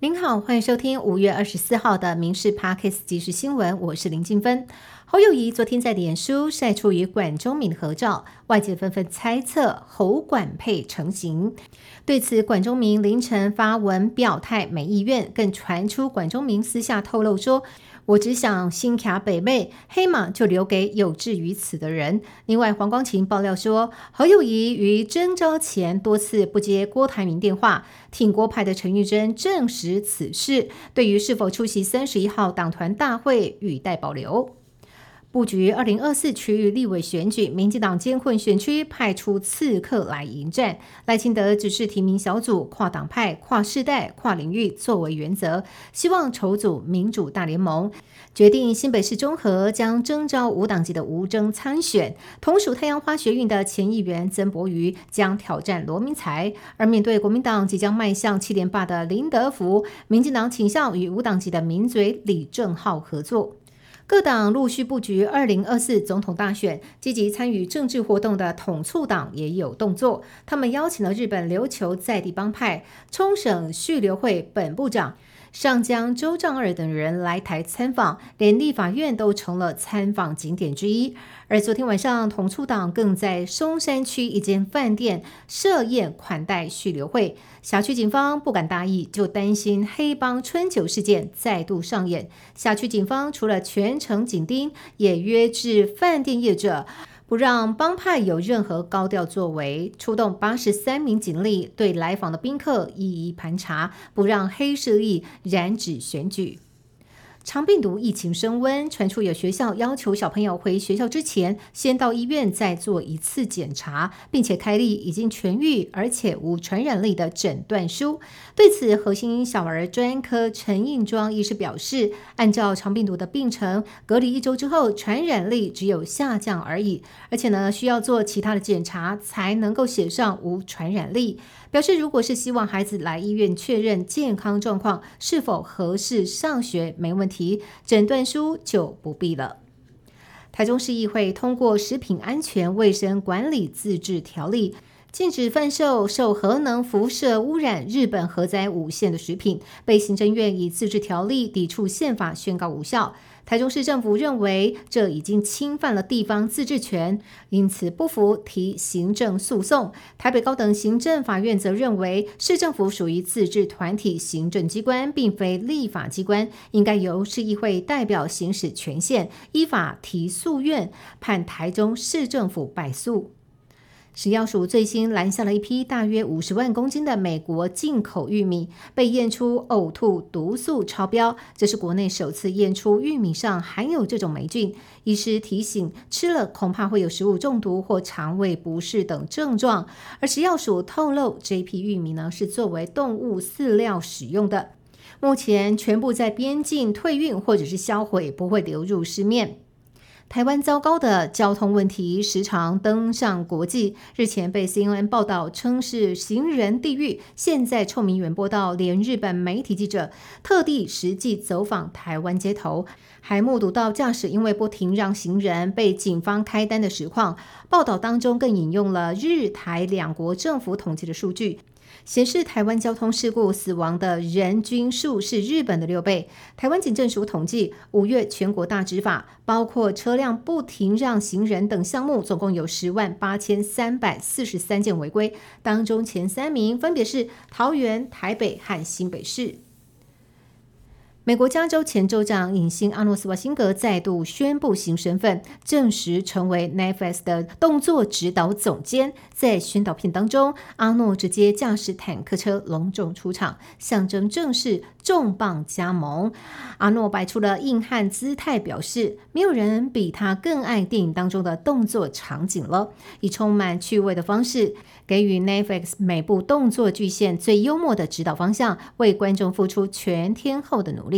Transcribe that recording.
您好，欢迎收听五月二十四号的《民事 Parkes 即时新闻》，我是林静芬。侯友谊昨天在脸书晒出与管中明的合照，外界纷纷猜测侯管配成型。对此，管中明凌晨发文表态没意愿，更传出管中明私下透露说。我只想新卡北妹黑马就留给有志于此的人。另外，黄光琴爆料说，侯友谊于征召前多次不接郭台铭电话，挺郭派的陈玉珍证实此事。对于是否出席三十一号党团大会，语待保留。布局二零二四区域立委选举，民进党监困选区派出刺客来迎战。赖清德指示提名小组跨党派、跨世代、跨领域作为原则，希望筹组民主大联盟。决定新北市中和将征召无党籍的无征参选。同属太阳花学运的前议员曾博瑜将挑战罗明才。而面对国民党即将迈向七连霸的林德福，民进党倾向与无党籍的名嘴李正浩合作。各党陆续布局二零二四总统大选，积极参与政治活动的统促党也有动作。他们邀请了日本琉球在地帮派、冲绳续留会本部长。上将周丈二等人来台参访，连立法院都成了参访景点之一。而昨天晚上，同促党更在松山区一间饭店设宴款待续留会。辖区警方不敢大意，就担心黑帮春酒事件再度上演。辖区警方除了全程紧盯，也约制饭店业者。不让帮派有任何高调作为，出动八十三名警力对来访的宾客一一盘查，不让黑势力染指选举。长病毒疫情升温，传出有学校要求小朋友回学校之前，先到医院再做一次检查，并且开立已经痊愈而且无传染力的诊断书。对此，核心小儿专科陈应庄医师表示，按照长病毒的病程，隔离一周之后，传染力只有下降而已，而且呢，需要做其他的检查才能够写上无传染力。表示，如果是希望孩子来医院确认健康状况是否合适上学，没问题，题诊断书就不必了。台中市议会通过《食品安全卫生管理自治条例》，禁止贩售受核能辐射污染日本核灾五线的食品，被行政院以自治条例抵触宪法宣告无效。台中市政府认为这已经侵犯了地方自治权，因此不服提行政诉讼。台北高等行政法院则认为市政府属于自治团体行政机关，并非立法机关，应该由市议会代表行使权限，依法提诉愿，判台中市政府败诉。食药署最新拦下了一批大约五十万公斤的美国进口玉米，被验出呕吐毒素超标，这是国内首次验出玉米上含有这种霉菌。医师提醒，吃了恐怕会有食物中毒或肠胃不适等症状。而食药署透露，这批玉米呢是作为动物饲料使用的，目前全部在边境退运或者是销毁，不会流入市面。台湾糟糕的交通问题时常登上国际。日前被 CNN 报道称是行人地狱，现在臭名远播到连日本媒体记者特地实际走访台湾街头，还目睹到驾驶因为不停让行人被警方开单的实况。报道当中更引用了日台两国政府统计的数据。显示台湾交通事故死亡的人均数是日本的六倍。台湾警政署统计，五月全国大执法，包括车辆不停让行人等项目，总共有十万八千三百四十三件违规，当中前三名分别是桃园、台北和新北市。美国加州前州长影星阿诺斯瓦辛格再度宣布新身份，正式成为 Netflix 的动作指导总监。在宣导片当中，阿诺直接驾驶坦克车隆重出场，象征正式重磅加盟。阿诺摆出了硬汉姿态，表示没有人比他更爱电影当中的动作场景了，以充满趣味的方式给予 Netflix 每部动作巨献最幽默的指导方向，为观众付出全天候的努力